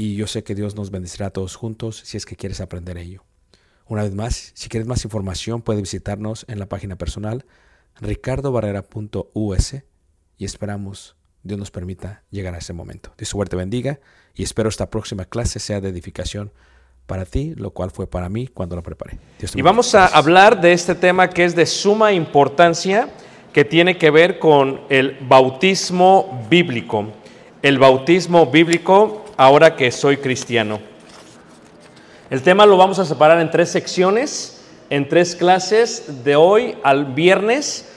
y yo sé que Dios nos bendecirá a todos juntos si es que quieres aprender ello. Una vez más, si quieres más información, puedes visitarnos en la página personal ricardobarrera.us y esperamos Dios nos permita llegar a ese momento. Dios suerte bendiga y espero esta próxima clase sea de edificación para ti, lo cual fue para mí cuando la preparé. Dios Y vamos a hablar de este tema que es de suma importancia, que tiene que ver con el bautismo bíblico. El bautismo bíblico ahora que soy cristiano. El tema lo vamos a separar en tres secciones, en tres clases, de hoy al viernes.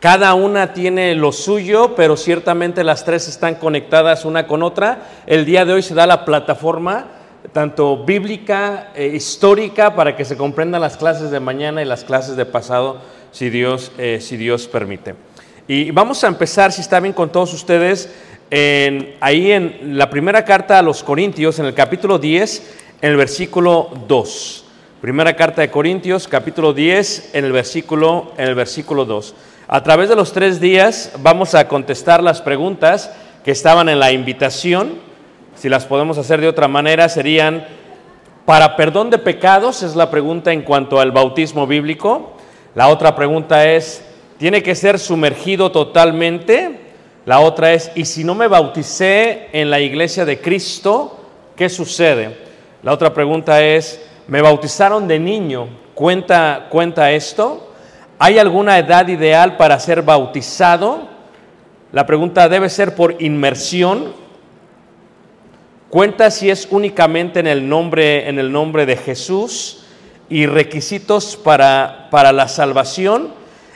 Cada una tiene lo suyo, pero ciertamente las tres están conectadas una con otra. El día de hoy se da la plataforma tanto bíblica, eh, histórica, para que se comprendan las clases de mañana y las clases de pasado, si Dios, eh, si Dios permite. Y vamos a empezar, si está bien con todos ustedes, en- ahí en la primera carta a los Corintios, en el capítulo 10, en el versículo 2. Primera carta de Corintios, capítulo 10, en el versículo, en el versículo 2. A través de los tres días vamos a contestar las preguntas que estaban en la invitación. Si las podemos hacer de otra manera, serían, para perdón de pecados, es la pregunta en cuanto al bautismo bíblico. La otra pregunta es, ¿tiene que ser sumergido totalmente? La otra es, ¿y si no me bauticé en la iglesia de Cristo, qué sucede? La otra pregunta es, ¿me bautizaron de niño? ¿Cuenta, cuenta esto? ¿Hay alguna edad ideal para ser bautizado? La pregunta debe ser por inmersión. Cuenta si es únicamente en el nombre, en el nombre de Jesús y requisitos para, para la salvación.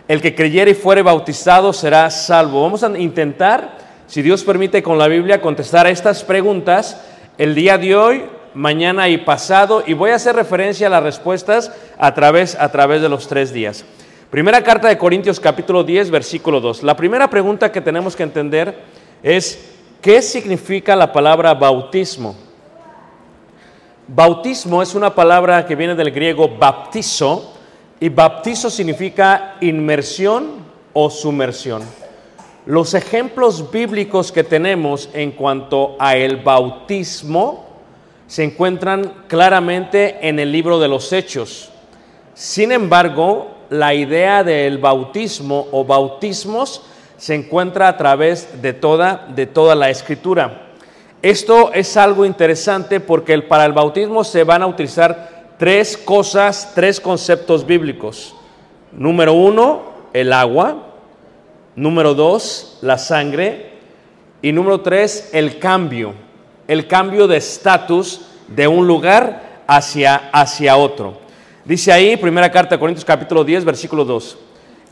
El que creyere y fuere bautizado será salvo. Vamos a intentar, si Dios permite con la Biblia, contestar a estas preguntas el día de hoy, mañana y pasado. Y voy a hacer referencia a las respuestas a través, a través de los tres días. Primera carta de Corintios capítulo 10, versículo 2. La primera pregunta que tenemos que entender es, ¿qué significa la palabra bautismo? Bautismo es una palabra que viene del griego baptizo y baptizo significa inmersión o sumersión. Los ejemplos bíblicos que tenemos en cuanto a el bautismo se encuentran claramente en el libro de los Hechos. Sin embargo, la idea del bautismo o bautismos se encuentra a través de toda, de toda la escritura. Esto es algo interesante porque para el bautismo se van a utilizar tres cosas, tres conceptos bíblicos. Número uno, el agua. Número dos, la sangre. Y número tres, el cambio. El cambio de estatus de un lugar hacia, hacia otro. Dice ahí, primera carta de Corintios capítulo 10, versículo 2.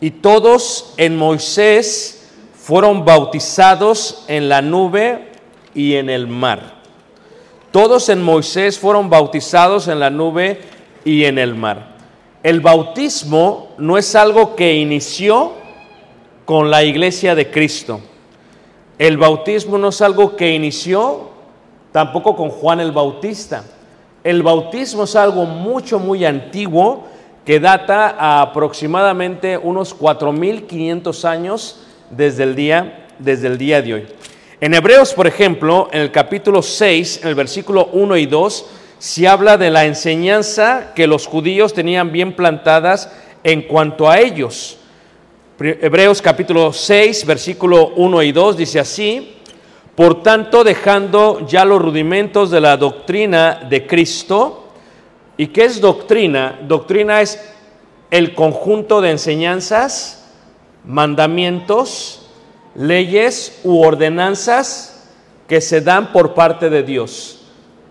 Y todos en Moisés fueron bautizados en la nube y en el mar. Todos en Moisés fueron bautizados en la nube y en el mar. El bautismo no es algo que inició con la iglesia de Cristo. El bautismo no es algo que inició tampoco con Juan el Bautista. El bautismo es algo mucho, muy antiguo que data a aproximadamente unos 4.500 años desde el, día, desde el día de hoy. En Hebreos, por ejemplo, en el capítulo 6, en el versículo 1 y 2, se habla de la enseñanza que los judíos tenían bien plantadas en cuanto a ellos. Hebreos capítulo 6, versículo 1 y 2 dice así, por tanto, dejando ya los rudimentos de la doctrina de Cristo, ¿y qué es doctrina? Doctrina es el conjunto de enseñanzas, mandamientos, leyes u ordenanzas que se dan por parte de Dios.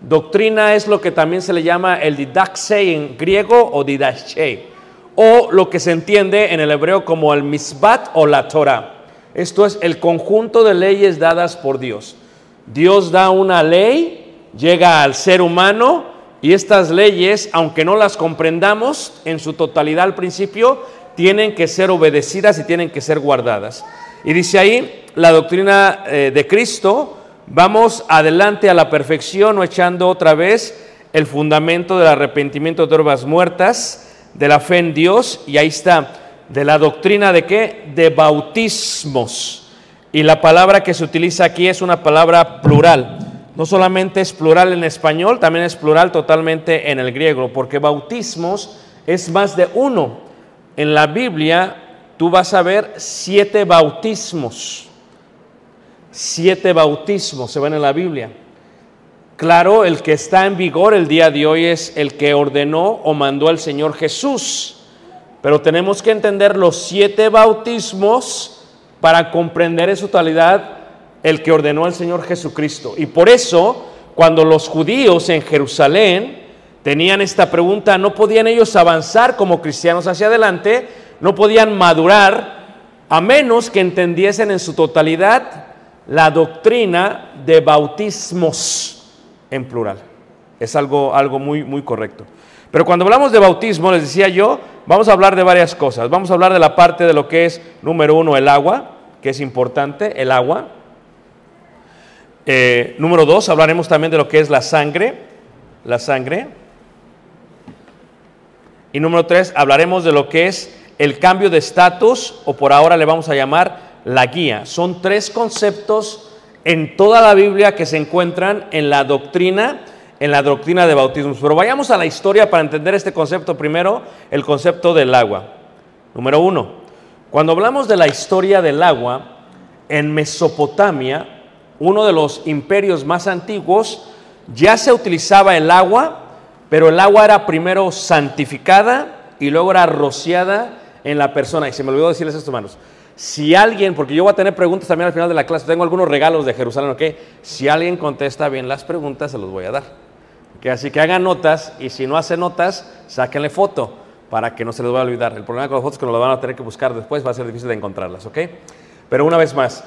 Doctrina es lo que también se le llama el didaxe en griego o didache, o lo que se entiende en el hebreo como el misbat o la Torah. Esto es el conjunto de leyes dadas por Dios. Dios da una ley, llega al ser humano y estas leyes, aunque no las comprendamos en su totalidad al principio, tienen que ser obedecidas y tienen que ser guardadas. Y dice ahí, la doctrina eh, de Cristo, vamos adelante a la perfección o echando otra vez el fundamento del arrepentimiento de herbas muertas, de la fe en Dios, y ahí está, de la doctrina de qué? De bautismos. Y la palabra que se utiliza aquí es una palabra plural. No solamente es plural en español, también es plural totalmente en el griego, porque bautismos es más de uno. En la Biblia tú vas a ver siete bautismos. Siete bautismos se ven en la Biblia. Claro, el que está en vigor el día de hoy es el que ordenó o mandó el Señor Jesús. Pero tenemos que entender los siete bautismos para comprender en su totalidad el que ordenó el Señor Jesucristo. Y por eso, cuando los judíos en Jerusalén tenían esta pregunta, no podían ellos avanzar como cristianos hacia adelante, no podían madurar, a menos que entendiesen en su totalidad la doctrina de bautismos en plural. Es algo, algo muy, muy correcto. Pero cuando hablamos de bautismo, les decía yo, vamos a hablar de varias cosas. Vamos a hablar de la parte de lo que es, número uno, el agua, que es importante, el agua. Eh, número dos, hablaremos también de lo que es la sangre, la sangre. Y número tres, hablaremos de lo que es el cambio de estatus, o por ahora le vamos a llamar la guía. Son tres conceptos en toda la Biblia que se encuentran en la doctrina en la doctrina de bautismos. Pero vayamos a la historia para entender este concepto primero, el concepto del agua. Número uno, cuando hablamos de la historia del agua, en Mesopotamia, uno de los imperios más antiguos, ya se utilizaba el agua, pero el agua era primero santificada y luego era rociada en la persona. Y se me olvidó decirles esto, hermanos. Si alguien, porque yo voy a tener preguntas también al final de la clase, tengo algunos regalos de Jerusalén, ¿ok? Si alguien contesta bien las preguntas, se los voy a dar. ¿Ok? Así que hagan notas y si no hace notas, sáquenle foto para que no se les vaya a olvidar. El problema con las fotos es que no lo van a tener que buscar después, va a ser difícil de encontrarlas, ¿ok? Pero una vez más,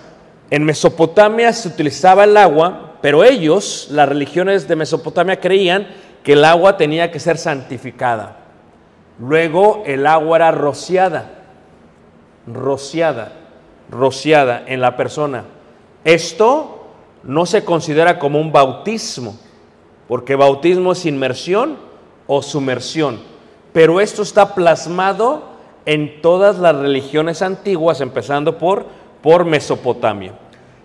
en Mesopotamia se utilizaba el agua, pero ellos, las religiones de Mesopotamia, creían que el agua tenía que ser santificada. Luego el agua era rociada, rociada, rociada en la persona. Esto no se considera como un bautismo, porque bautismo es inmersión o sumersión. Pero esto está plasmado en todas las religiones antiguas, empezando por, por Mesopotamia.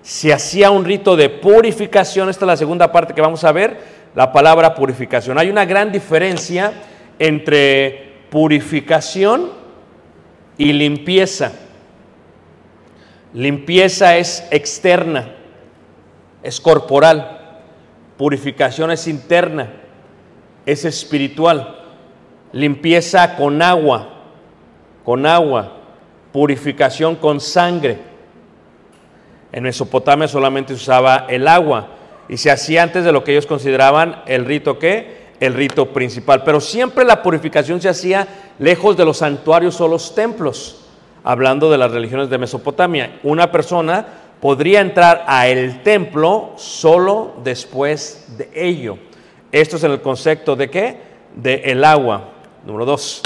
Se hacía un rito de purificación, esta es la segunda parte que vamos a ver, la palabra purificación. Hay una gran diferencia entre purificación y limpieza. Limpieza es externa, es corporal. Purificación es interna, es espiritual. Limpieza con agua, con agua. Purificación con sangre. En Mesopotamia solamente usaba el agua y se hacía antes de lo que ellos consideraban el rito que el rito principal. Pero siempre la purificación se hacía lejos de los santuarios o los templos, hablando de las religiones de Mesopotamia. Una persona podría entrar a el templo solo después de ello. Esto es en el concepto de qué? De el agua. Número dos.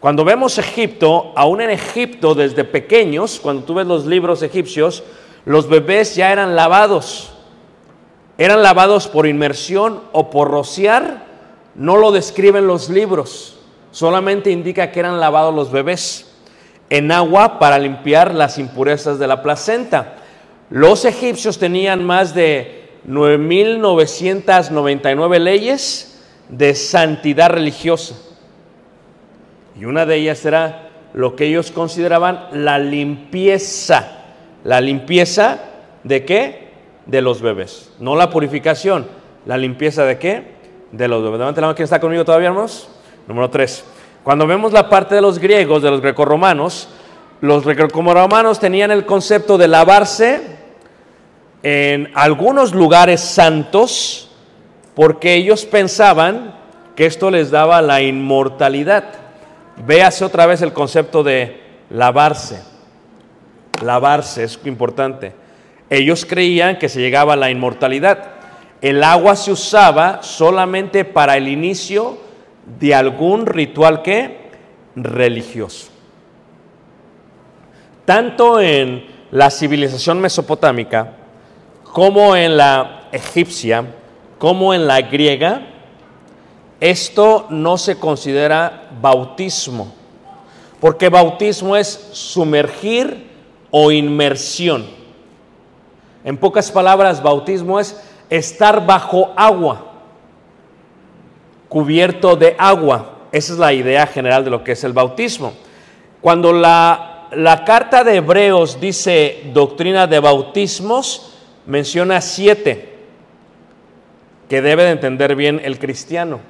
Cuando vemos Egipto, aún en Egipto desde pequeños, cuando tú ves los libros egipcios, los bebés ya eran lavados. Eran lavados por inmersión o por rociar. No lo describen los libros. Solamente indica que eran lavados los bebés en agua para limpiar las impurezas de la placenta. Los egipcios tenían más de 9.999 leyes de santidad religiosa. Y una de ellas era lo que ellos consideraban la limpieza. La limpieza de qué? De los bebés. No la purificación. La limpieza de qué? De los bebés. La mano, ¿quién está conmigo todavía, hermanos? Número tres. Cuando vemos la parte de los griegos, de los grecorromanos, los grecorromanos tenían el concepto de lavarse en algunos lugares santos porque ellos pensaban que esto les daba la inmortalidad. Véase otra vez el concepto de lavarse. Lavarse es importante. Ellos creían que se llegaba a la inmortalidad. El agua se usaba solamente para el inicio de algún ritual que religioso. Tanto en la civilización mesopotámica como en la egipcia, como en la griega, esto no se considera bautismo, porque bautismo es sumergir o inmersión. En pocas palabras, bautismo es estar bajo agua, cubierto de agua. Esa es la idea general de lo que es el bautismo. Cuando la, la carta de Hebreos dice doctrina de bautismos, menciona siete que debe de entender bien el cristiano.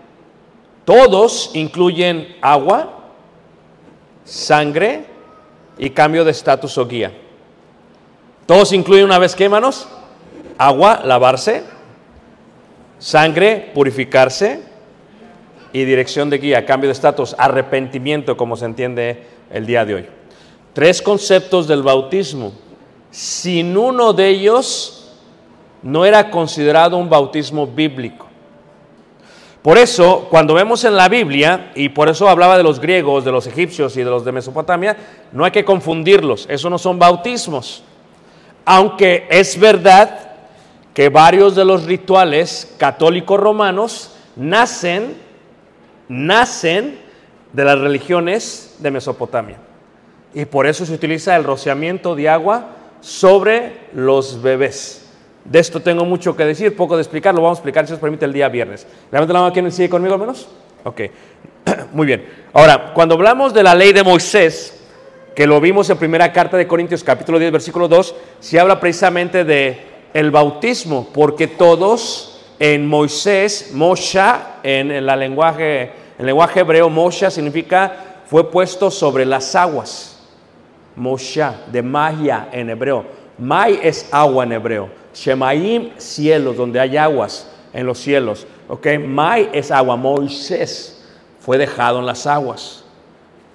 Todos incluyen agua, sangre y cambio de estatus o guía. Todos incluyen una vez que, hermanos, agua, lavarse, sangre, purificarse y dirección de guía, cambio de estatus, arrepentimiento, como se entiende el día de hoy. Tres conceptos del bautismo. Sin uno de ellos no era considerado un bautismo bíblico. Por eso, cuando vemos en la Biblia, y por eso hablaba de los griegos, de los egipcios y de los de Mesopotamia, no hay que confundirlos, eso no son bautismos. Aunque es verdad que varios de los rituales católicos romanos nacen, nacen de las religiones de Mesopotamia. Y por eso se utiliza el rociamiento de agua sobre los bebés. De esto tengo mucho que decir, poco de explicar, lo vamos a explicar si os permite el día viernes. Levanta la mano, ¿quién sigue conmigo al menos? Ok, muy bien. Ahora, cuando hablamos de la ley de Moisés, que lo vimos en primera carta de Corintios capítulo 10 versículo 2, se habla precisamente de el bautismo, porque todos en Moisés, Mosha, en el lenguaje, en el lenguaje hebreo, Mosha significa fue puesto sobre las aguas. Mosha, de Maya en hebreo. Mai es agua en hebreo. Shemaim, cielos, donde hay aguas en los cielos. Ok, Mai es agua. Moisés fue dejado en las aguas.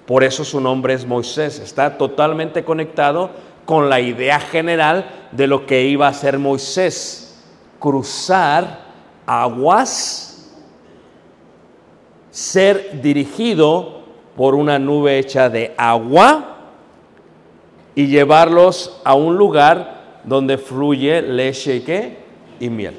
Por eso su nombre es Moisés. Está totalmente conectado con la idea general de lo que iba a hacer Moisés. Cruzar aguas, ser dirigido por una nube hecha de agua y llevarlos a un lugar donde fluye leche y, y miel.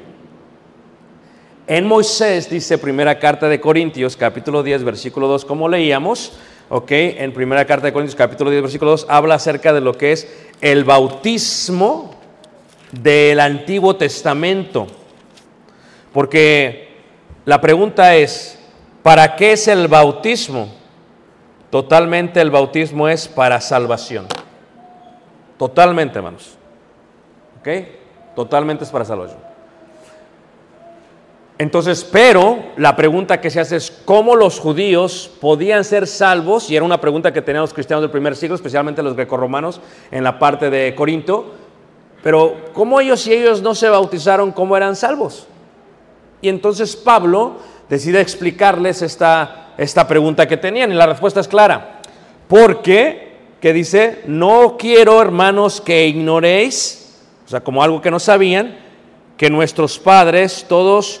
En Moisés dice primera carta de Corintios capítulo 10 versículo 2 como leíamos, ok, en primera carta de Corintios capítulo 10 versículo 2 habla acerca de lo que es el bautismo del Antiguo Testamento. Porque la pregunta es, ¿para qué es el bautismo? Totalmente el bautismo es para salvación. Totalmente, hermanos. ¿Ok? Totalmente es para salvación. Entonces, pero la pregunta que se hace es cómo los judíos podían ser salvos, y era una pregunta que tenían los cristianos del primer siglo, especialmente los grecorromanos en la parte de Corinto, pero cómo ellos si ellos no se bautizaron, cómo eran salvos. Y entonces Pablo decide explicarles esta, esta pregunta que tenían, y la respuesta es clara, porque, que dice, no quiero hermanos que ignoréis, o sea, como algo que no sabían, que nuestros padres todos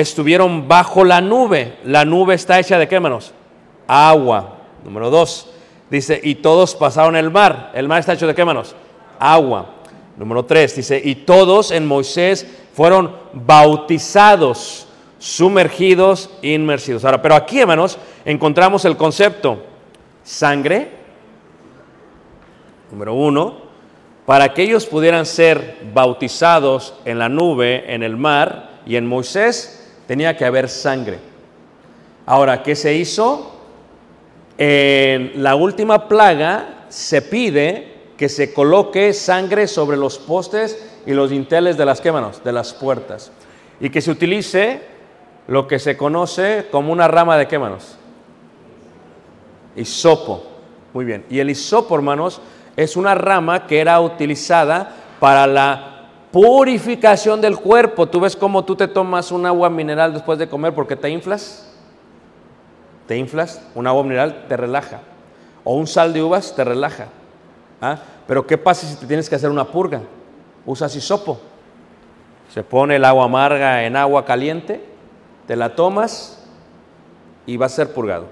estuvieron bajo la nube. La nube está hecha de qué, hermanos? Agua. Número dos, dice, y todos pasaron el mar. ¿El mar está hecho de qué, hermanos? Agua. Número tres, dice, y todos en Moisés fueron bautizados, sumergidos, inmersidos. Ahora, pero aquí, hermanos, encontramos el concepto sangre. Número uno, para que ellos pudieran ser bautizados en la nube, en el mar y en Moisés, tenía que haber sangre. Ahora, ¿qué se hizo? En la última plaga se pide que se coloque sangre sobre los postes y los dinteles de las quémanos, de las puertas, y que se utilice lo que se conoce como una rama de quémanos. Hisopo. Muy bien. Y el hisopo, hermanos, es una rama que era utilizada para la purificación del cuerpo. Tú ves cómo tú te tomas un agua mineral después de comer porque te inflas. Te inflas, un agua mineral te relaja. O un sal de uvas te relaja. ¿Ah? Pero ¿qué pasa si te tienes que hacer una purga? Usas hisopo. Se pone el agua amarga en agua caliente, te la tomas y va a ser purgado.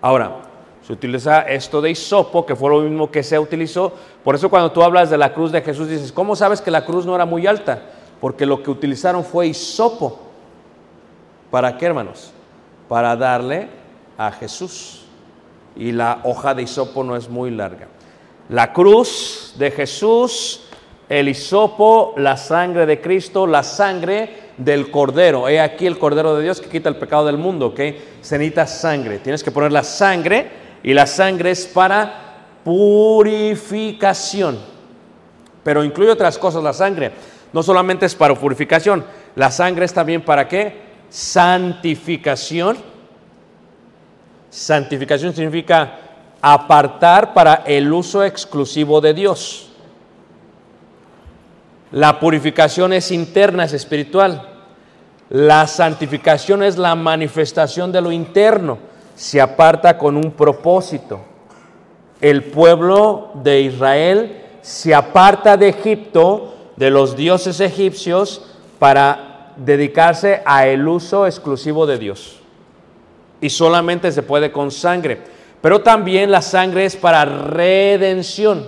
Ahora, se utiliza esto de hisopo, que fue lo mismo que se utilizó. Por eso cuando tú hablas de la cruz de Jesús dices, ¿cómo sabes que la cruz no era muy alta? Porque lo que utilizaron fue hisopo. ¿Para qué, hermanos? Para darle a Jesús. Y la hoja de hisopo no es muy larga. La cruz de Jesús, el hisopo, la sangre de Cristo, la sangre del Cordero. He aquí el Cordero de Dios que quita el pecado del mundo, ¿ok? Se necesita sangre. Tienes que poner la sangre y la sangre es para purificación. Pero incluye otras cosas la sangre. No solamente es para purificación, la sangre es también para qué? Santificación. Santificación significa apartar para el uso exclusivo de Dios. La purificación es interna, es espiritual. La santificación es la manifestación de lo interno se aparta con un propósito. El pueblo de Israel se aparta de Egipto, de los dioses egipcios, para dedicarse a el uso exclusivo de Dios. Y solamente se puede con sangre. Pero también la sangre es para redención.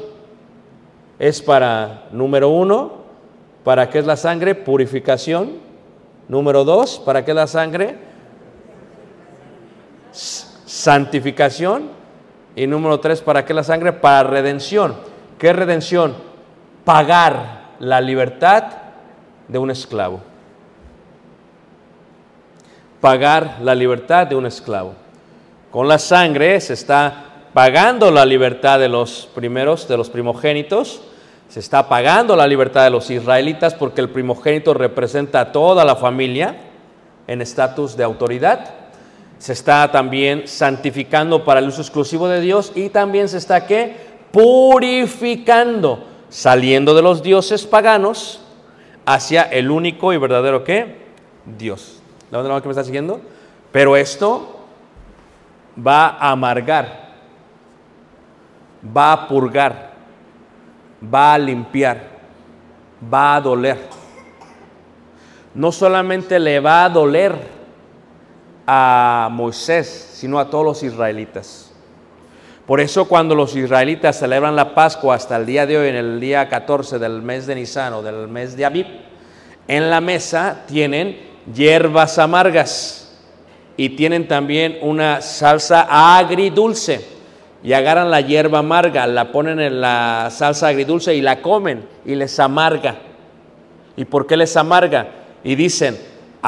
Es para, número uno, ¿para qué es la sangre? Purificación. Número dos, ¿para qué es la sangre? Santificación. Y número tres, ¿para qué la sangre? Para redención. ¿Qué redención? Pagar la libertad de un esclavo. Pagar la libertad de un esclavo. Con la sangre se está pagando la libertad de los primeros, de los primogénitos, se está pagando la libertad de los israelitas porque el primogénito representa a toda la familia en estatus de autoridad. Se está también santificando para el uso exclusivo de Dios y también se está ¿qué? purificando, saliendo de los dioses paganos hacia el único y verdadero ¿qué? Dios. ¿La otra que me está siguiendo? Pero esto va a amargar, va a purgar, va a limpiar, va a doler. No solamente le va a doler a Moisés, sino a todos los israelitas. Por eso cuando los israelitas celebran la Pascua hasta el día de hoy, en el día 14 del mes de Nisan o del mes de Abib, en la mesa tienen hierbas amargas y tienen también una salsa agridulce. Y agarran la hierba amarga, la ponen en la salsa agridulce y la comen y les amarga. ¿Y por qué les amarga? Y dicen,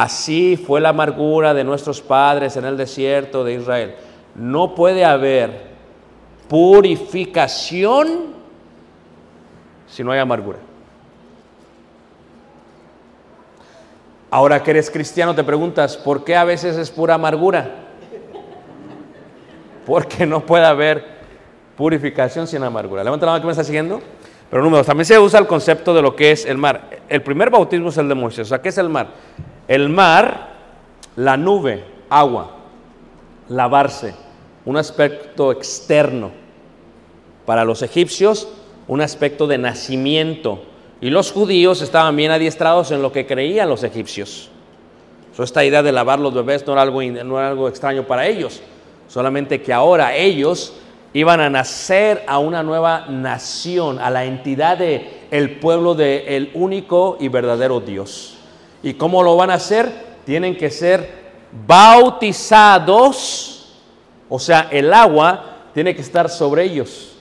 así fue la amargura de nuestros padres en el desierto de Israel. No puede haber purificación si no hay amargura. Ahora que eres cristiano te preguntas, ¿por qué a veces es pura amargura? Porque no puede haber purificación sin amargura. Levanta la mano que me está siguiendo. Pero número, también se usa el concepto de lo que es el mar. El primer bautismo es el de Moisés. O sea, ¿qué es el mar? El mar, la nube, agua, lavarse, un aspecto externo. Para los egipcios, un aspecto de nacimiento. Y los judíos estaban bien adiestrados en lo que creían los egipcios. So, esta idea de lavar los bebés no era, algo, no era algo extraño para ellos, solamente que ahora ellos iban a nacer a una nueva nación, a la entidad del el pueblo del único y verdadero Dios. ¿Y cómo lo van a hacer? Tienen que ser bautizados, o sea, el agua tiene que estar sobre ellos.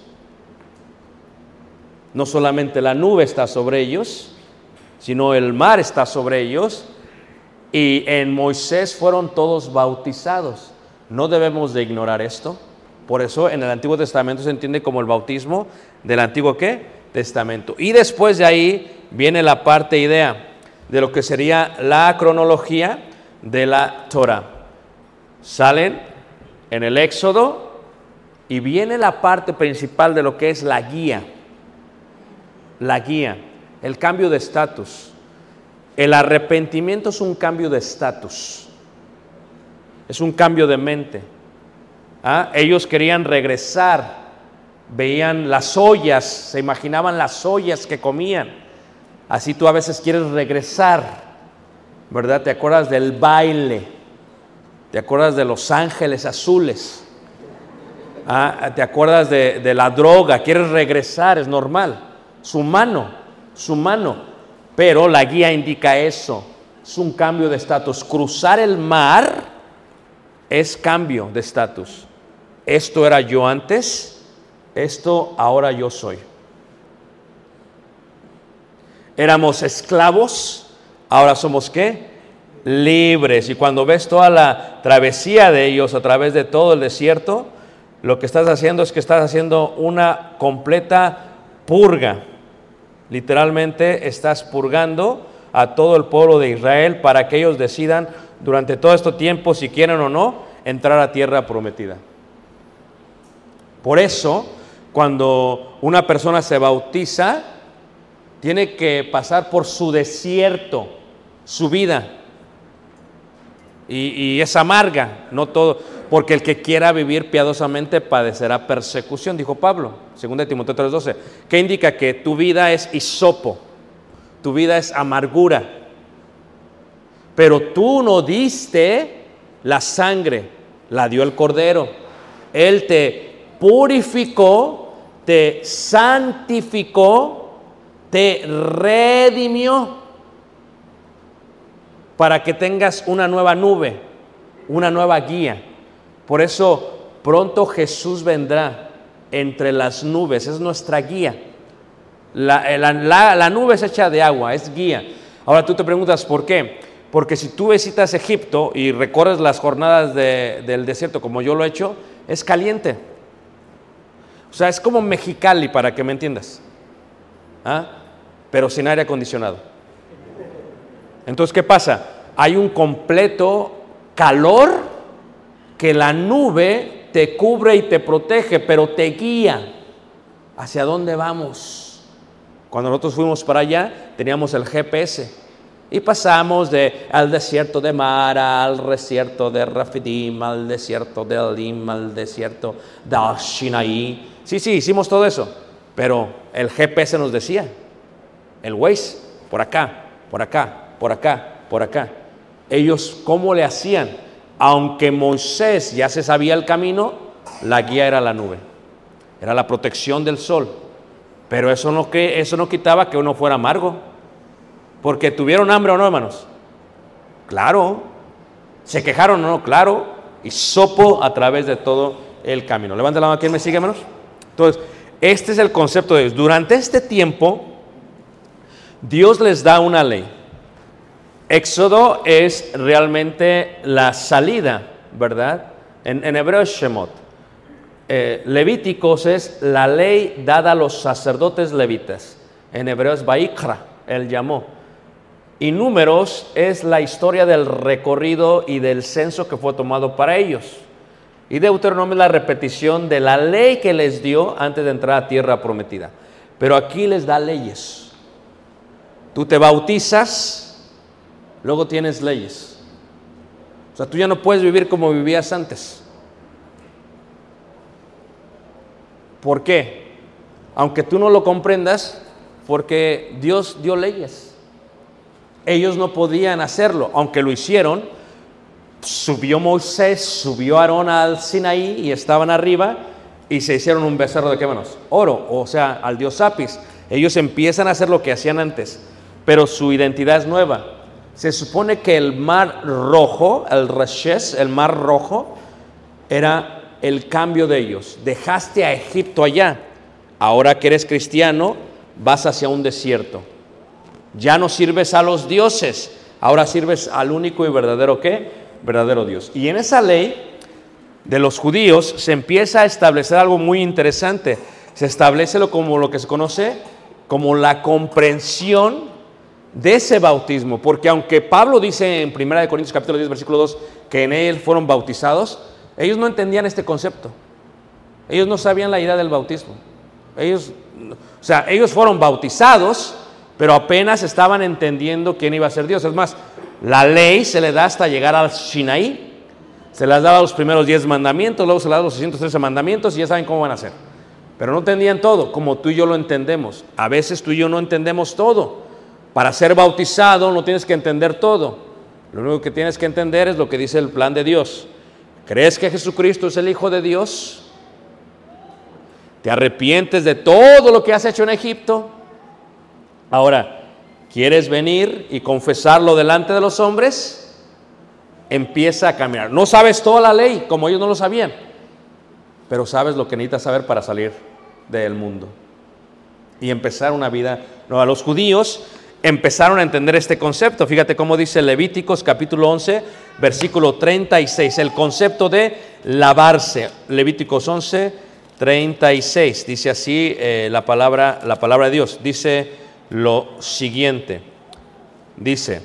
No solamente la nube está sobre ellos, sino el mar está sobre ellos. Y en Moisés fueron todos bautizados. No debemos de ignorar esto. Por eso en el Antiguo Testamento se entiende como el bautismo del Antiguo ¿qué? Testamento. Y después de ahí viene la parte idea de lo que sería la cronología de la Torah. Salen en el Éxodo y viene la parte principal de lo que es la guía la guía, el cambio de estatus. El arrepentimiento es un cambio de estatus, es un cambio de mente. ¿Ah? Ellos querían regresar, veían las ollas, se imaginaban las ollas que comían. Así tú a veces quieres regresar, ¿verdad? Te acuerdas del baile, te acuerdas de los ángeles azules, ¿Ah? te acuerdas de, de la droga, quieres regresar, es normal su mano, su mano. Pero la guía indica eso, es un cambio de estatus. Cruzar el mar es cambio de estatus. Esto era yo antes, esto ahora yo soy. Éramos esclavos, ahora somos qué? Libres. Y cuando ves toda la travesía de ellos a través de todo el desierto, lo que estás haciendo es que estás haciendo una completa purga. Literalmente estás purgando a todo el pueblo de Israel para que ellos decidan durante todo este tiempo si quieren o no entrar a tierra prometida. Por eso, cuando una persona se bautiza, tiene que pasar por su desierto, su vida. Y, es amarga, no todo porque el que quiera vivir piadosamente padecerá persecución, dijo Pablo, 2 Timoteo 3:12, que indica que tu vida es hisopo, tu vida es amargura, pero tú no diste la sangre, la dio el Cordero, Él te purificó, te santificó, te redimió para que tengas una nueva nube, una nueva guía. Por eso pronto Jesús vendrá entre las nubes, es nuestra guía. La, nube es hecha de agua, es guía. Ahora tú te preguntas, ¿por qué? Porque si tú visitas Egipto y recorres las jornadas del desierto como yo lo he hecho, es caliente. O sea, es como Mexicali, para que me entiendas. ¿Ah? Pero sin aire acondicionado. Entonces, ¿qué pasa? Hay un completo calor que la nube te cubre y te protege, pero te guía hacia dónde vamos. Cuando nosotros fuimos para allá, teníamos el GPS y pasamos de, al desierto de Mara, al desierto de Rafidim, al desierto de Elim, al desierto de Shinaí. Sí, sí, hicimos todo eso, pero el GPS nos decía, el Waze, por acá, por acá, por acá, por acá. Ellos, ¿cómo le hacían? Aunque Moisés ya se sabía el camino, la guía era la nube, era la protección del sol. Pero eso no, eso no quitaba que uno fuera amargo. Porque tuvieron hambre o no, hermanos. Claro. Se quejaron o no, claro. Y sopo a través de todo el camino. Levanta la mano, ¿quién me sigue, hermanos? Entonces, este es el concepto de Dios. Durante este tiempo, Dios les da una ley. Éxodo es realmente la salida, ¿verdad? En, hebreo es Shemot. Eh, Levíticos es la ley dada a los sacerdotes levitas. En hebreo es Baikra, él llamó. Y números es la historia del recorrido y del censo que fue tomado para ellos. Y Deuteronomio es la repetición de la ley que les dio antes de entrar a tierra prometida. Pero aquí les da leyes. Tú te bautizas, luego tienes leyes. O sea, tú ya no puedes vivir como vivías antes. ¿Por qué? Aunque tú no lo comprendas, porque Dios dio leyes. Ellos no podían hacerlo, aunque lo hicieron. Subió Moisés, subió Aarón al Sinaí y estaban arriba y se hicieron un becerro de qué manos? Oro, o sea, al dios Apis. Ellos empiezan a hacer lo que hacían antes, pero su identidad es nueva. Se supone que el mar rojo, el Rashes, el mar rojo, era el cambio de ellos. Dejaste a Egipto allá. Ahora que eres cristiano, vas hacia un desierto. Ya no sirves a los dioses, ahora sirves al único y verdadero qué? Verdadero Dios. Y en esa ley de los judíos se empieza a establecer algo muy interesante. Se establece lo como lo que se conoce como la comprensión de ese bautismo, porque aunque Pablo dice en 1 Corintios capítulo 10 versículo 2 que en él fueron bautizados, ellos no entendían este concepto. Ellos no sabían la idea del bautismo. Ellos, o sea, ellos fueron bautizados, pero apenas estaban entendiendo quién iba a ser Dios. Es más, la ley se le da hasta llegar al Sinaí. Se les daba los primeros 10 mandamientos, luego se les da los 613 mandamientos y ya saben cómo van a ser. Pero no entendían todo, como tú y yo lo entendemos. A veces tú y yo no entendemos todo. Para ser bautizado no tienes que entender todo. Lo único que tienes que entender es lo que dice el plan de Dios. ¿Crees que Jesucristo es el Hijo de Dios? ¿Te arrepientes de todo lo que has hecho en Egipto? Ahora, ¿quieres venir y confesarlo delante de los hombres? Empieza a caminar. No sabes toda la ley, como ellos no lo sabían, pero sabes lo que necesitas saber para salir del mundo y empezar una vida nueva. Los judíos empezaron a entender este concepto. Fíjate cómo dice Levíticos capítulo 11, versículo 36, el concepto de lavarse. Levíticos 11, 36, dice así eh, la, palabra, la palabra de Dios. Dice lo siguiente, dice,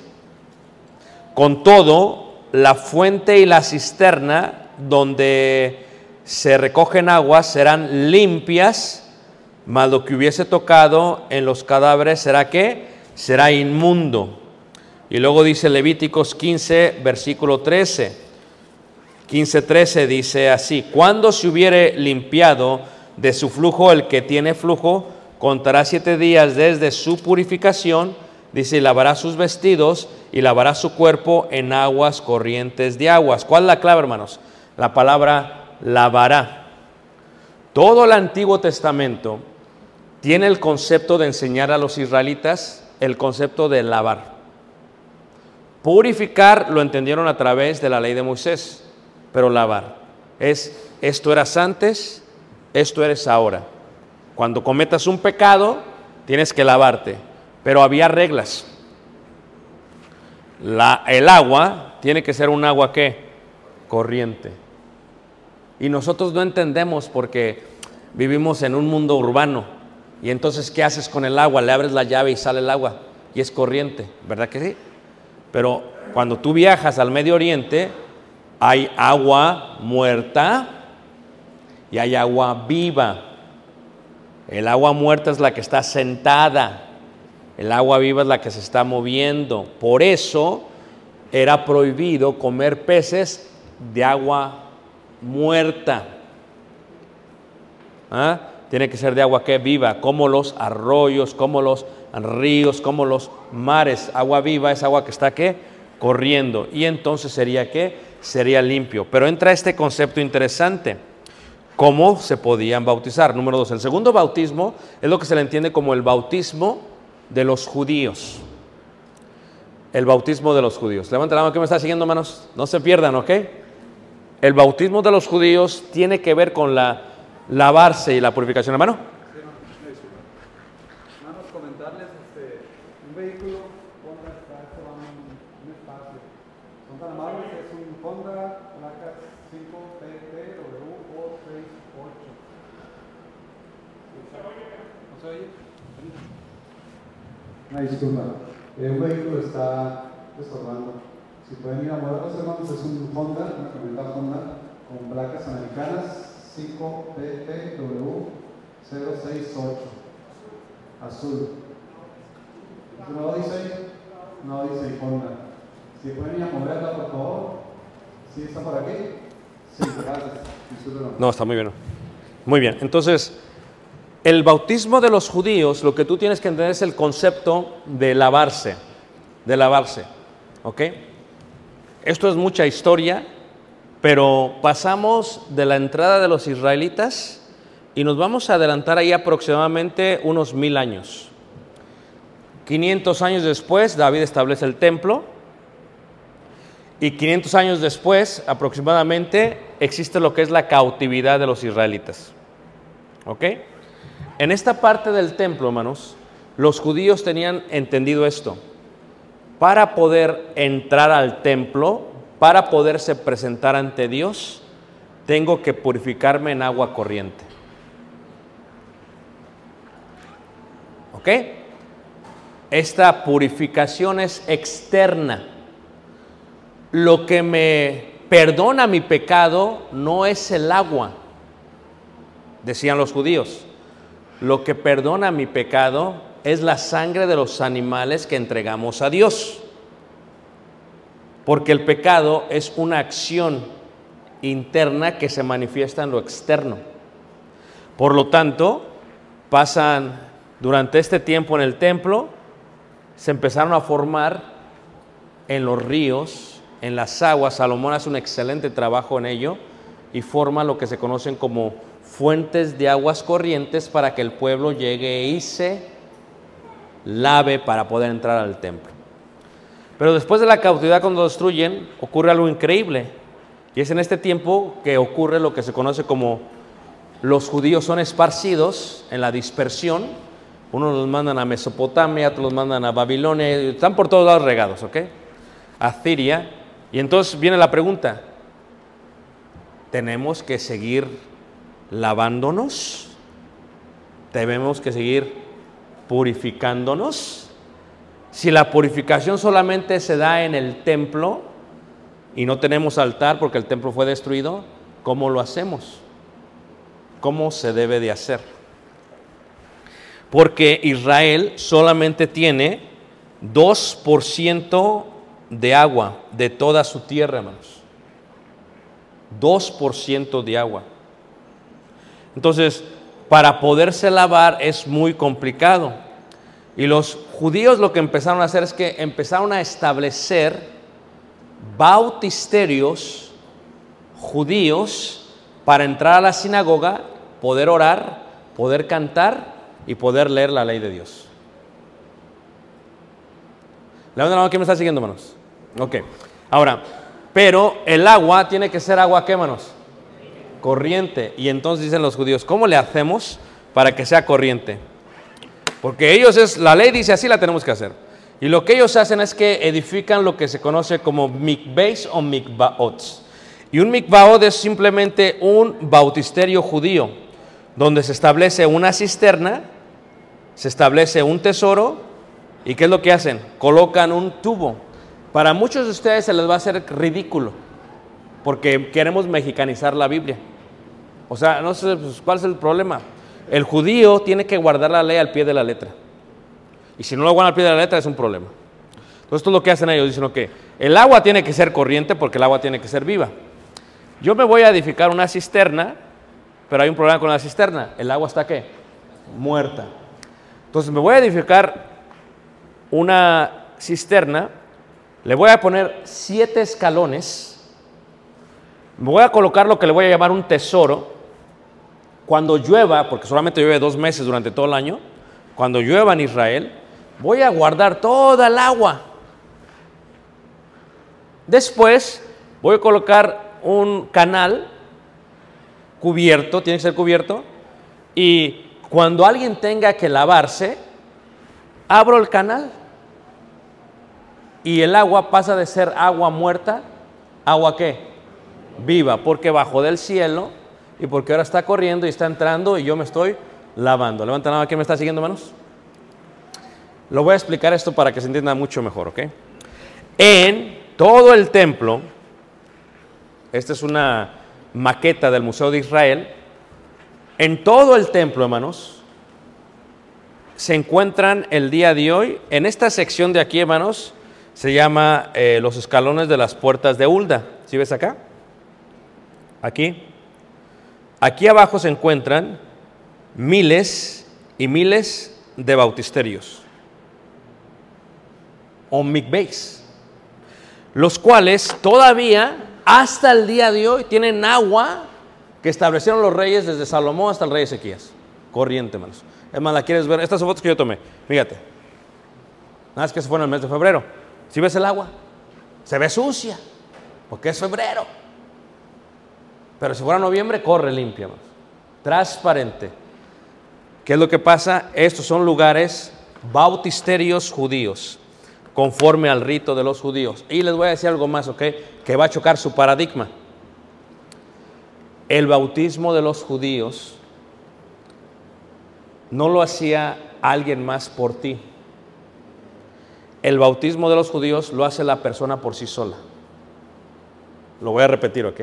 con todo, la fuente y la cisterna donde se recogen aguas serán limpias, mas lo que hubiese tocado en los cadáveres será que será inmundo. Y luego dice Levíticos 15, versículo 13. 15, 13 dice así, cuando se hubiere limpiado de su flujo el que tiene flujo, contará siete días desde su purificación, dice, y lavará sus vestidos y lavará su cuerpo en aguas corrientes de aguas. ¿Cuál es la clave, hermanos? La palabra lavará. Todo el Antiguo Testamento tiene el concepto de enseñar a los israelitas el concepto de lavar. Purificar lo entendieron a través de la ley de Moisés, pero lavar es esto eras antes, esto eres ahora. Cuando cometas un pecado, tienes que lavarte, pero había reglas. La, el agua tiene que ser un agua que corriente. Y nosotros no entendemos porque vivimos en un mundo urbano. Y entonces, ¿qué haces con el agua? Le abres la llave y sale el agua. Y es corriente, ¿verdad que sí? Pero cuando tú viajas al Medio Oriente, hay agua muerta y hay agua viva. El agua muerta es la que está sentada. El agua viva es la que se está moviendo. Por eso era prohibido comer peces de agua muerta. ¿Ah? Tiene que ser de agua que viva, como los arroyos, como los ríos, como los mares. Agua viva es agua que está ¿qué? corriendo. Y entonces sería que sería limpio. Pero entra este concepto interesante. ¿Cómo se podían bautizar? Número dos, el segundo bautismo es lo que se le entiende como el bautismo de los judíos. El bautismo de los judíos. Levanta la mano que me está siguiendo, hermanos. No se pierdan, ¿ok? El bautismo de los judíos tiene que ver con la lavarse y la purificación, hermano. Hermanos, comentarles, este, un vehículo Honda está este va en un espacio. Son tan amables, es un Honda placa 5PTW468. ¿No se oye? Una disculpa. Eh, un vehículo está desorbando. Si pueden ir a moverlos, hermanos, es un Honda, una camioneta Honda con placas americanas 5PTW068. Azul. ¿No dice? No dice Honda. Si pueden ir a moverla, por favor. ¿Sí está por aquí? Sí, gracias. No, está muy bien. Muy bien. Entonces, el bautismo de los judíos, lo que tú tienes que entender es el concepto de lavarse, de lavarse. ¿Ok? Esto es mucha historia, pero pasamos de la entrada de los israelitas y nos vamos a adelantar ahí aproximadamente unos mil años. 500 años después, David establece el templo. Y 500 años después, aproximadamente, existe lo que es la cautividad de los israelitas. ¿Ok? En esta parte del templo, hermanos, los judíos tenían entendido esto. Para poder entrar al templo, para poderse presentar ante Dios, tengo que purificarme en agua corriente. ¿Ok? Esta purificación es externa. Lo que me perdona mi pecado no es el agua, decían los judíos. Lo que perdona mi pecado es la sangre de los animales que entregamos a Dios. Porque el pecado es una acción interna que se manifiesta en lo externo. Por lo tanto, pasan durante este tiempo en el templo, se empezaron a formar en los ríos, en las aguas. Salomón hace un excelente trabajo en ello y forma lo que se conocen como fuentes de aguas corrientes para que el pueblo llegue y se lave para poder entrar al templo. Pero después de la cautividad, cuando destruyen, ocurre algo increíble. Y es en este tiempo que ocurre lo que se conoce como los judíos son esparcidos en la dispersión. Unos los mandan a Mesopotamia, otros los mandan a Babilonia, están por todos lados regados, ¿ok? A Siria. Y entonces viene la pregunta, ¿tenemos que seguir lavándonos? ¿Tenemos que seguir purificándonos? Si la purificación solamente se da en el templo y no tenemos altar porque el templo fue destruido, ¿cómo lo hacemos? ¿Cómo se debe de hacer? Porque Israel solamente tiene 2% de agua de toda su tierra, hermanos. 2% de agua. Entonces, para poderse lavar es muy complicado. Y los judíos lo que empezaron a hacer es que empezaron a establecer bautisterios judíos para entrar a la sinagoga, poder orar, poder cantar y poder leer la ley de Dios. La mano, ¿quién me está siguiendo, hermanos? Ok. Ahora, pero el agua tiene que ser agua, ¿qué, hermanos? Corriente. Y entonces dicen los judíos, ¿cómo le hacemos para que sea corriente? Porque ellos es, la ley dice así la tenemos que hacer. Y lo que ellos hacen es que edifican lo que se conoce como mikbeis o mikvaot. Y un mikvaot es simplemente un bautisterio judío. donde se establece una cisterna, se establece un tesoro, ¿y qué es lo que hacen? Colocan un tubo. Para muchos de ustedes se les va a hacer ridículo, porque queremos mexicanizar la Biblia. O sea, no sé pues, cuál es el problema. El judío tiene que guardar la ley al pie de la letra. Y si no lo guardan al pie de la letra es un problema. Entonces, esto es lo que hacen ellos. Dicen, que el agua tiene que ser corriente porque el agua tiene que ser viva. Yo me voy a edificar una cisterna, pero hay un problema con la cisterna. ¿El agua está qué? Muerta. Entonces, me voy a edificar una cisterna, le voy a poner siete escalones, me voy a colocar lo que le voy a llamar un tesoro. Cuando llueva, porque solamente llueve dos meses durante todo el año, cuando llueva en Israel, voy a guardar toda el agua. Después voy a colocar un canal cubierto, tiene que ser cubierto, y cuando alguien tenga que lavarse, abro el canal y el agua pasa de ser agua muerta, agua qué? Viva, porque bajó del cielo y porque ahora está corriendo y está entrando y yo me estoy lavando. Levanta la mano, ¿quién me está siguiendo, hermanos? Lo voy a explicar esto para que se entienda mucho mejor, ¿ok? En todo el templo, esta es una maqueta del Museo de Israel, en todo el templo, hermanos, se encuentran el día de hoy, en esta sección de aquí, hermanos, se llama eh, los escalones de las puertas de Hulda. ¿Sí ves acá? Aquí. Aquí abajo se encuentran miles y miles de bautisterios o mikveis, los cuales todavía hasta el día de hoy tienen agua que establecieron los reyes desde Salomón hasta el rey Ezequías. Corriente, hermanos. Es más, ¿la quieres ver? Estas son fotos que yo tomé. Fíjate. Nada, es que se fue en el mes de febrero. ¿Sí ves el agua? Se ve sucia, porque es febrero. Pero si fuera noviembre, corre limpia. Transparente. ¿Qué es lo que pasa? Estos son lugares bautisterios judíos, conforme al rito de los judíos. Y les voy a decir algo más, ¿ok? Que va a chocar su paradigma. El bautismo de los judíos no lo hacía alguien más por ti. El bautismo de los judíos lo hace la persona por sí sola. Lo voy a repetir, ¿ok?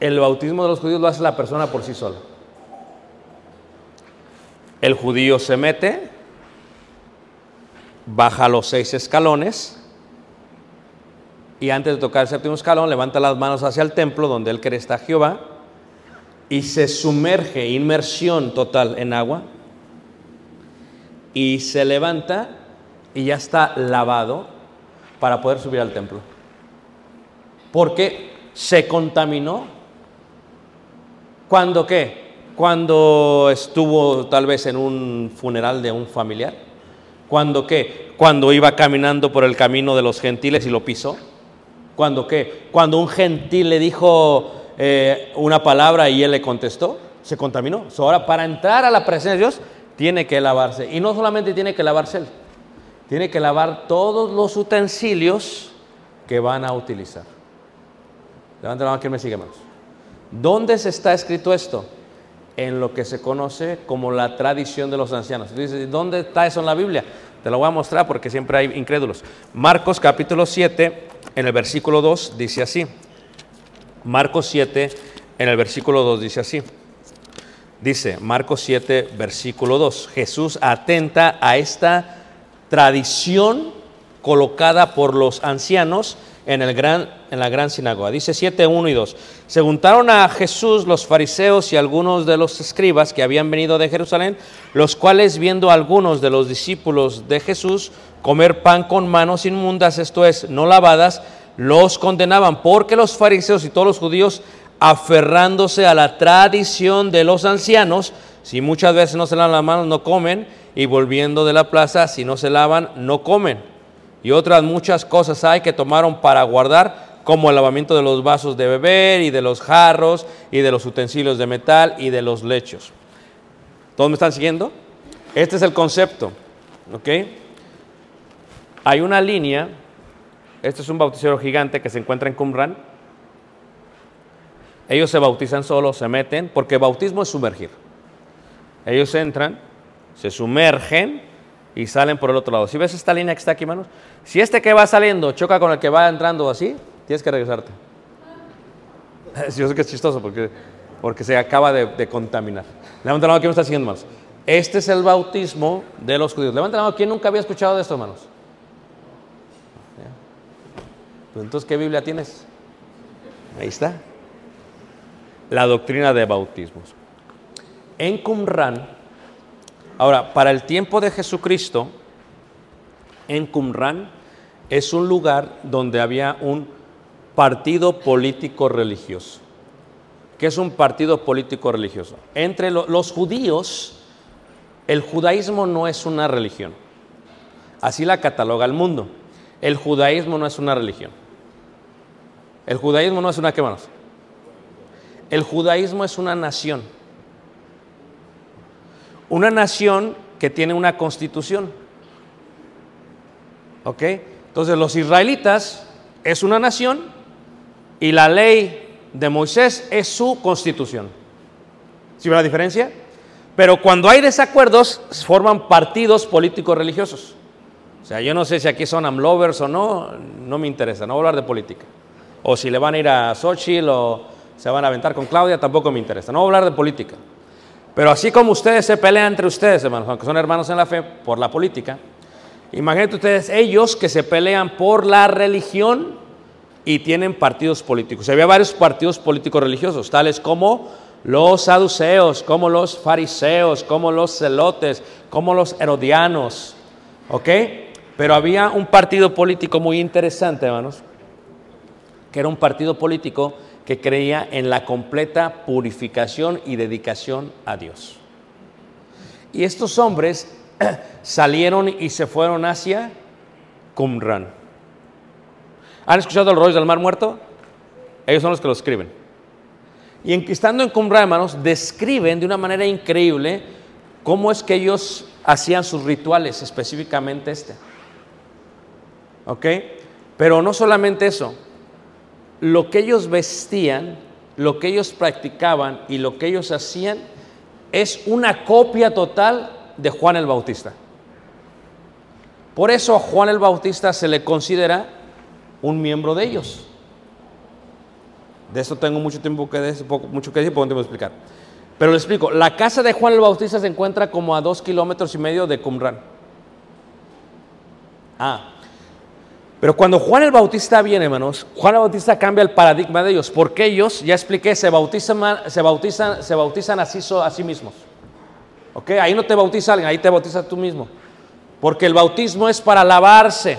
El bautismo de los judíos lo hace la persona por sí sola. El judío se mete, baja los seis escalones y antes de tocar el séptimo escalón levanta las manos hacia el templo donde él cree está Jehová y se sumerge, inmersión total en agua y se levanta y ya está lavado para poder subir al templo. Porque se contaminó. ¿Cuándo qué? Cuando estuvo tal vez en un funeral de un familiar. ¿Cuándo qué? Cuando iba caminando por el camino de los gentiles y lo pisó. ¿Cuándo qué? Cuando un gentil le dijo eh, una palabra y él le contestó, se contaminó. Ahora, para entrar a la presencia de Dios, tiene que lavarse. Y no solamente tiene que lavarse él, tiene que lavar todos los utensilios que van a utilizar. Levanta la mano, ¿quién me sigue, hermanos? ¿Dónde se está escrito esto? En lo que se conoce como la tradición de los ancianos. ¿dónde está eso en la Biblia? Te lo voy a mostrar porque siempre hay incrédulos. Marcos capítulo 7, en el versículo 2, dice así. Marcos 7, en el versículo 2, dice así. Dice, Marcos 7, versículo 2. Jesús atenta a esta tradición colocada por los ancianos en, el gran, en la gran sinagoga. Dice 7, 1 y 2. Se juntaron a Jesús los fariseos y algunos de los escribas que habían venido de Jerusalén, los cuales viendo a algunos de los discípulos de Jesús comer pan con manos inmundas, esto es, no lavadas, los condenaban, porque los fariseos y todos los judíos, aferrándose a la tradición de los ancianos, si muchas veces no se lavan las manos, no comen, y volviendo de la plaza, si no se lavan, no comen. Y otras muchas cosas hay que tomaron para guardar, como el lavamiento de los vasos de beber y de los jarros y de los utensilios de metal y de los lechos. ¿Todos me están siguiendo? Este es el concepto, ¿ok? Hay una línea, este es un bauticero gigante que se encuentra en Qumran. Ellos se bautizan solos, se meten, porque bautismo es sumergir. Ellos entran, se sumergen y salen por el otro lado. Si ves esta línea que está aquí, hermanos, si este que va saliendo choca con el que va entrando así, tienes que regresarte. Yo sé que es chistoso porque, porque se acaba de, contaminar. Levanta la mano, ¿quién me está siguiendo, hermanos? Este es el bautismo de los judíos. Levanta la mano, ¿quién nunca había escuchado de esto, hermanos? Pues entonces, ¿qué Biblia tienes? Ahí está. La doctrina de bautismos. En Qumran, ahora, para el tiempo de Jesucristo, en Qumran es un lugar donde había un partido político religioso. ¿Qué es un partido político religioso? Entre lo- los judíos, el judaísmo no es una religión. Así la cataloga el mundo. El judaísmo no es una religión. El judaísmo no es una, ¿qué? El judaísmo es una nación. Una nación que tiene una constitución. ¿Ok? Entonces los israelitas es una nación y la ley de Moisés es su constitución. ¿Sí ve la diferencia? Pero cuando hay desacuerdos, forman partidos políticos religiosos. O sea, yo no sé si aquí son amlovers o no, no me interesa, no voy a hablar de política. O si le van a ir a Xochitl o se van a aventar con Claudia, tampoco me interesa, no voy a hablar de política. Pero así como ustedes se pelean entre ustedes, hermanos, aunque son hermanos en la fe, por la política, imagínense ustedes ellos que se pelean por la religión y tienen partidos políticos. Había varios partidos políticos religiosos, tales como los saduceos, como los fariseos, como los celotes, como los herodianos, ¿ok? Pero había un partido político muy interesante, hermanos, que era un partido político que creía en la completa purificación y dedicación a Dios. Y estos hombres salieron y se fueron hacia Qumran. ¿Han escuchado el rollo del mar muerto? Ellos son los que lo escriben. Y en, estando en Qumran, hermanos, describen de una manera increíble cómo es que ellos hacían sus rituales, específicamente este. ¿Ok? Pero no solamente eso, lo que ellos vestían, lo que ellos practicaban y lo que ellos hacían es una copia total de Juan el Bautista. Por eso a Juan el Bautista se le considera un miembro de ellos. De esto tengo mucho tiempo que decir, poco- mucho que decir, poco tiempo de explicar. Pero le explico, la casa de Juan el Bautista se encuentra como a dos kilómetros y medio de Qumran. Ah, pero cuando Juan el Bautista viene, hermanos, Juan el Bautista cambia el paradigma de ellos, porque ellos, ya expliqué, se bautizan, se bautizan, se bautizan así, a sí mismos. ¿Ok? Ahí no te bautiza alguien, ahí te bautizas tú mismo. Porque el bautismo es para lavarse.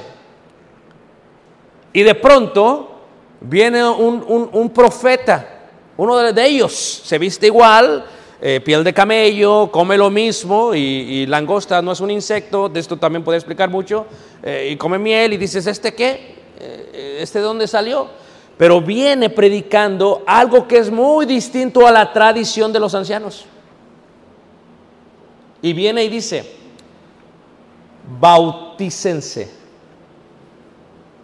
Y de pronto viene un, un- profeta, uno de, ellos, se viste igual, eh, piel de camello, come lo mismo y, y langosta no es un insecto, de esto también puede explicar mucho, eh, y come miel y dices, ¿este qué? Eh, ¿Este de dónde salió? Pero viene predicando algo que es muy distinto a la tradición de los ancianos. Y viene y dice, bautícense,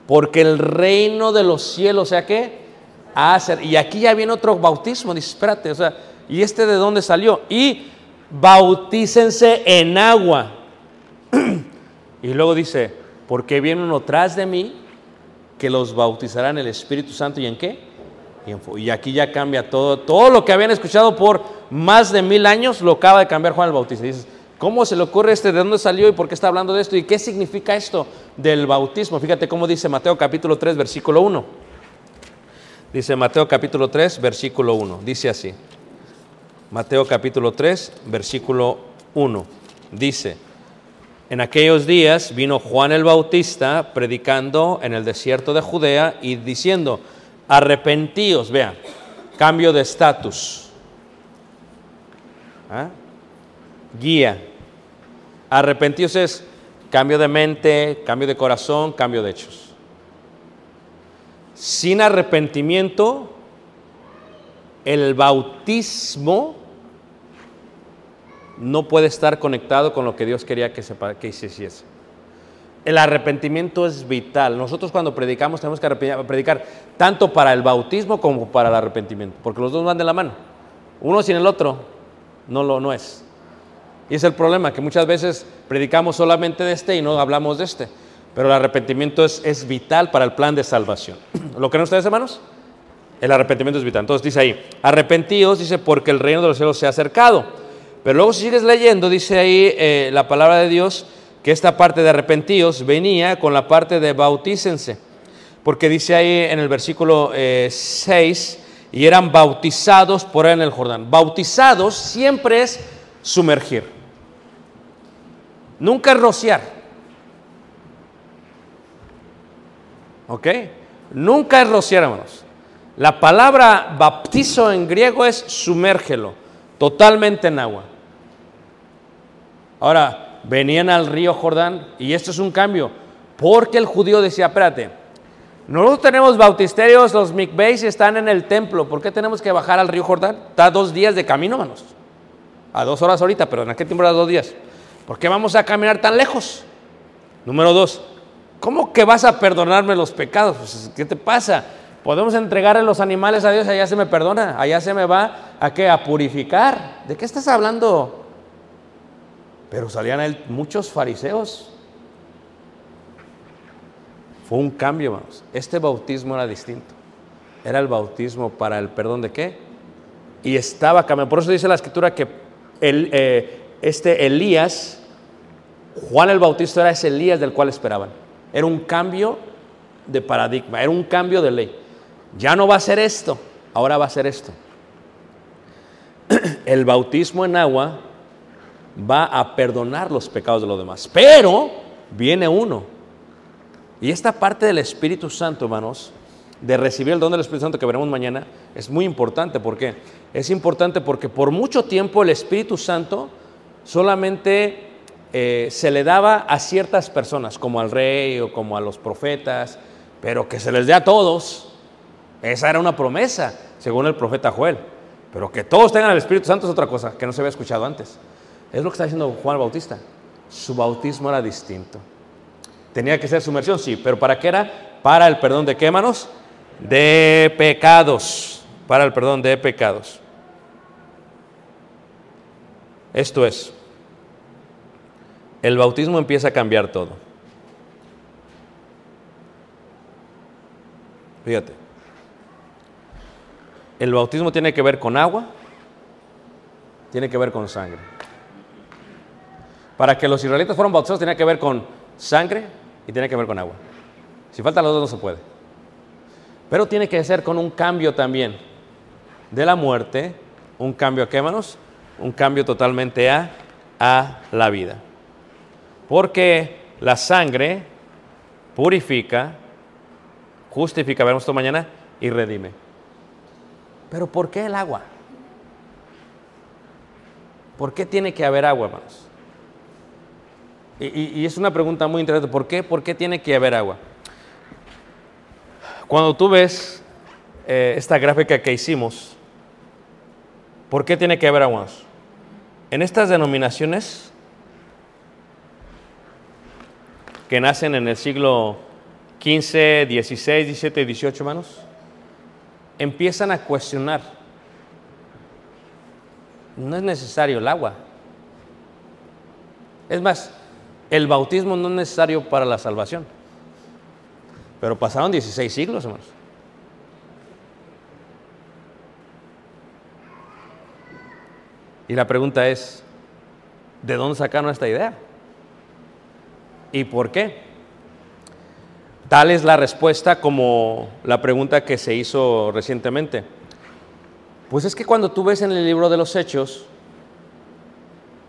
porque el reino de los cielos, o sea que, a ser, y aquí ya viene otro bautismo, dice, espérate, o sea, ¿y este de dónde salió? Y bautícense en agua. y luego dice, porque viene uno tras de mí que los bautizará en el Espíritu Santo y en qué? Y, y aquí ya cambia todo, todo lo que habían escuchado por más de mil años lo acaba de cambiar Juan el Bautista. Y dices, ¿cómo se le ocurre este? ¿De dónde salió y por qué está hablando de esto? ¿Y qué significa esto del bautismo? Fíjate cómo dice Mateo capítulo 3, versículo 1. Dice Mateo capítulo 3, versículo 1. Dice así. Mateo capítulo 3, versículo 1. Dice, en aquellos días vino Juan el Bautista predicando en el desierto de Judea y diciendo, arrepentíos, vean, cambio de estatus. ¿Ah? Guía. Arrepentíos es cambio de mente, cambio de corazón, cambio de hechos. Sin arrepentimiento, el bautismo no puede estar conectado con lo que Dios quería que, se, que se hiciese. El arrepentimiento es vital. Nosotros cuando predicamos tenemos que predicar tanto para el bautismo como para el arrepentimiento, porque los dos van de la mano. Uno sin el otro no lo no es. Y es el problema, que muchas veces predicamos solamente de este y no hablamos de este. Pero el arrepentimiento es, es vital para el plan de salvación. ¿Lo creen ustedes, hermanos? El arrepentimiento es vital. Entonces dice ahí, arrepentíos, dice, porque el reino de los cielos se ha acercado. Pero luego si sigues leyendo, dice ahí eh, la palabra de Dios, que esta parte de arrepentíos venía con la parte de bautícense. Porque dice ahí en el versículo 6, y eran bautizados por él en el Jordán. Bautizados siempre es sumergir. Nunca es rociar. ¿Ok? Nunca es rociar, hermanos. La palabra baptizo en griego es sumérgelo, totalmente en agua. Ahora, venían al río Jordán y esto es un cambio, porque el judío decía, espérate, nosotros tenemos bautisterios, los mikveis están en el templo, ¿por qué tenemos que bajar al río Jordán? Está dos días de camino, hermanos. A dos horas ahorita, pero en aquel tiempo era dos días. ¿Por qué vamos a caminar tan lejos? Número dos, ¿cómo que vas a perdonarme los pecados? Pues, ¿Qué te pasa? Podemos entregarle los animales a Dios allá se me perdona, allá se me va a qué? A purificar. ¿De qué estás hablando? Pero salían muchos fariseos. Un cambio, hermanos. Este bautismo era distinto. Era el bautismo para el perdón de qué? Y estaba cambiando. Por eso dice la escritura que el, eh, este Elías, Juan el Bautista era ese Elías del cual esperaban. Era un cambio de paradigma, era un cambio de ley. Ya no va a ser esto, ahora va a ser esto. El bautismo en agua va a perdonar los pecados de los demás, pero viene uno. Y esta parte del Espíritu Santo, hermanos, de recibir el don del Espíritu Santo que veremos mañana, es muy importante. ¿Por qué? Es importante porque por mucho tiempo el Espíritu Santo solamente eh, se le daba a ciertas personas, como al rey o como a los profetas, pero que se les dé a todos. Esa era una promesa, según el profeta Joel. Pero que todos tengan el Espíritu Santo es otra cosa Tenía que ser sumersión, sí, pero ¿para qué era? Para el perdón de qué, manos? De pecados. Para el perdón de pecados. Esto es, el bautismo empieza a cambiar todo. Fíjate, el bautismo tiene que ver con agua, tiene que ver con sangre. Para que los israelitas fueran bautizados tenía que ver con sangre y tiene que ver con agua. Si faltan los dos no se puede. Pero tiene que ser con un cambio también de la muerte, un cambio a qué manos, un cambio totalmente a, a la vida. Porque la sangre purifica, justifica, veremos esto mañana, y redime. Pero ¿por qué el agua? ¿Por qué tiene que haber agua, hermanos? Y, es una pregunta muy interesante. ¿Por qué? ¿Por qué tiene que haber agua? Cuando tú ves eh, esta gráfica que hicimos, ¿por qué tiene que haber agua? En estas denominaciones que nacen en el siglo XV, XVI, XVII y XVIII, hermanos, empiezan a cuestionar. No es necesario el agua. Es más, el bautismo no es necesario para la salvación. Pero pasaron 16 siglos, hermanos. Y la pregunta es, ¿de dónde sacaron esta idea? ¿Y por qué? Tal es la respuesta como la pregunta que se hizo recientemente. Pues es que cuando tú ves en el libro de los Hechos,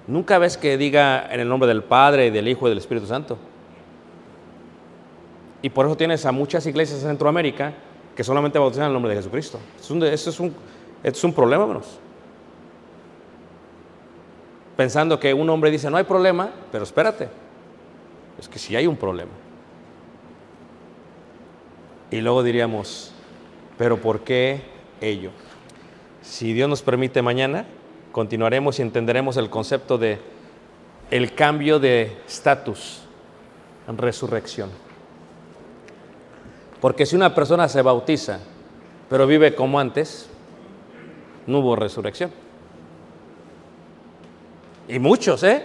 nunca ves que diga en el nombre del Padre, del Hijo y del Espíritu Santo. Y por eso tienes a muchas iglesias en Centroamérica que solamente bautizan en el nombre de Jesucristo. Esto es un, problema, hermanos. Pensando que un hombre dice, no hay problema, pero espérate, es que sí hay un problema. Y luego diríamos, pero ¿por qué ello? Si Dios nos permite mañana, continuaremos y entenderemos el concepto de el cambio de estatus resurrección. Porque si una persona se bautiza, pero vive como antes, no hubo resurrección. Y muchos, ¿eh?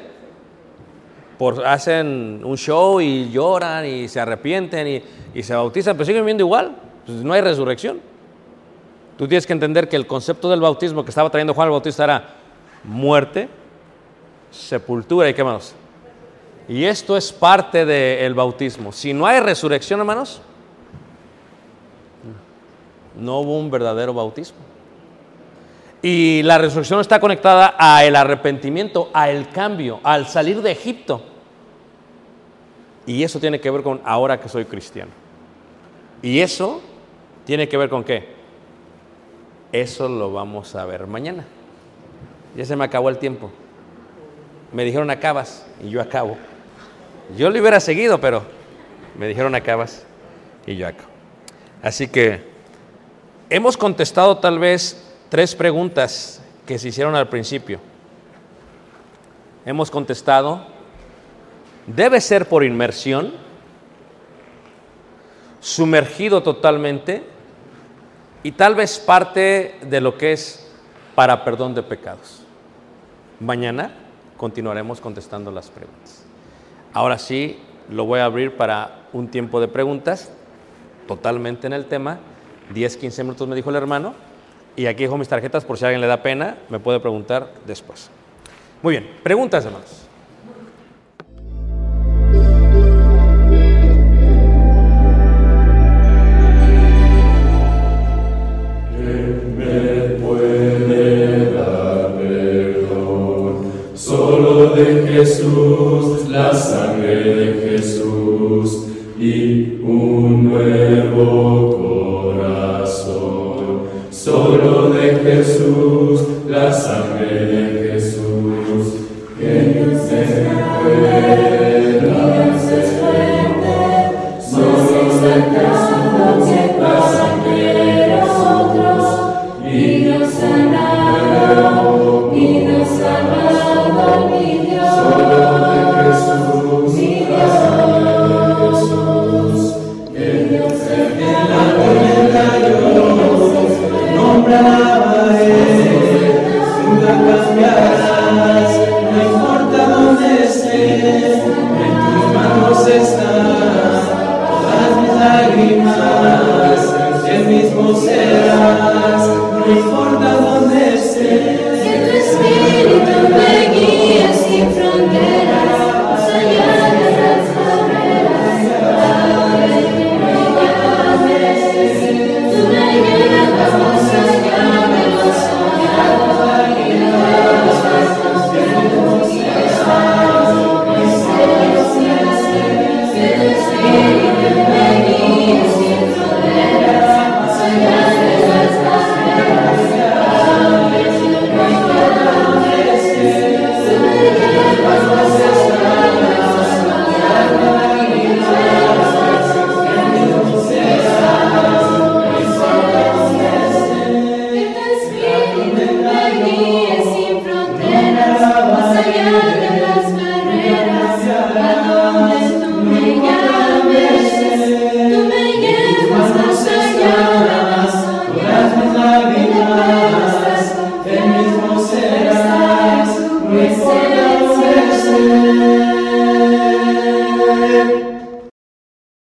Por, hacen un show y lloran y se arrepienten y, y se bautizan, pero siguen viviendo igual. Pues no hay resurrección. Tú tienes que entender que el concepto del bautismo que estaba trayendo Juan el Bautista era muerte, sepultura y qué más. Y esto es parte del bautismo. Si no hay resurrección, hermanos, no hubo un verdadero bautismo. Y la resurrección está conectada al arrepentimiento, al cambio, al salir de Egipto. Y eso tiene que ver con ahora que soy cristiano. Y eso tiene que ver con qué? Eso lo vamos a ver mañana. Ya se me acabó el tiempo. Me dijeron acabas y yo acabo. Yo lo hubiera seguido, pero me dijeron acabas y yo acabo. Así que hemos contestado tal vez tres preguntas que se hicieron al principio. Hemos contestado, ¿debe ser por inmersión? ¿Sumergido totalmente? Y tal vez parte de lo que es para perdón de pecados. Mañana continuaremos contestando las preguntas. Ahora sí, lo voy a abrir para un tiempo de preguntas, totalmente en el tema. 10, 15 minutos me dijo el hermano. Y aquí dejo mis tarjetas por si a alguien le da pena, me puede preguntar después. Muy bien, preguntas hermanos.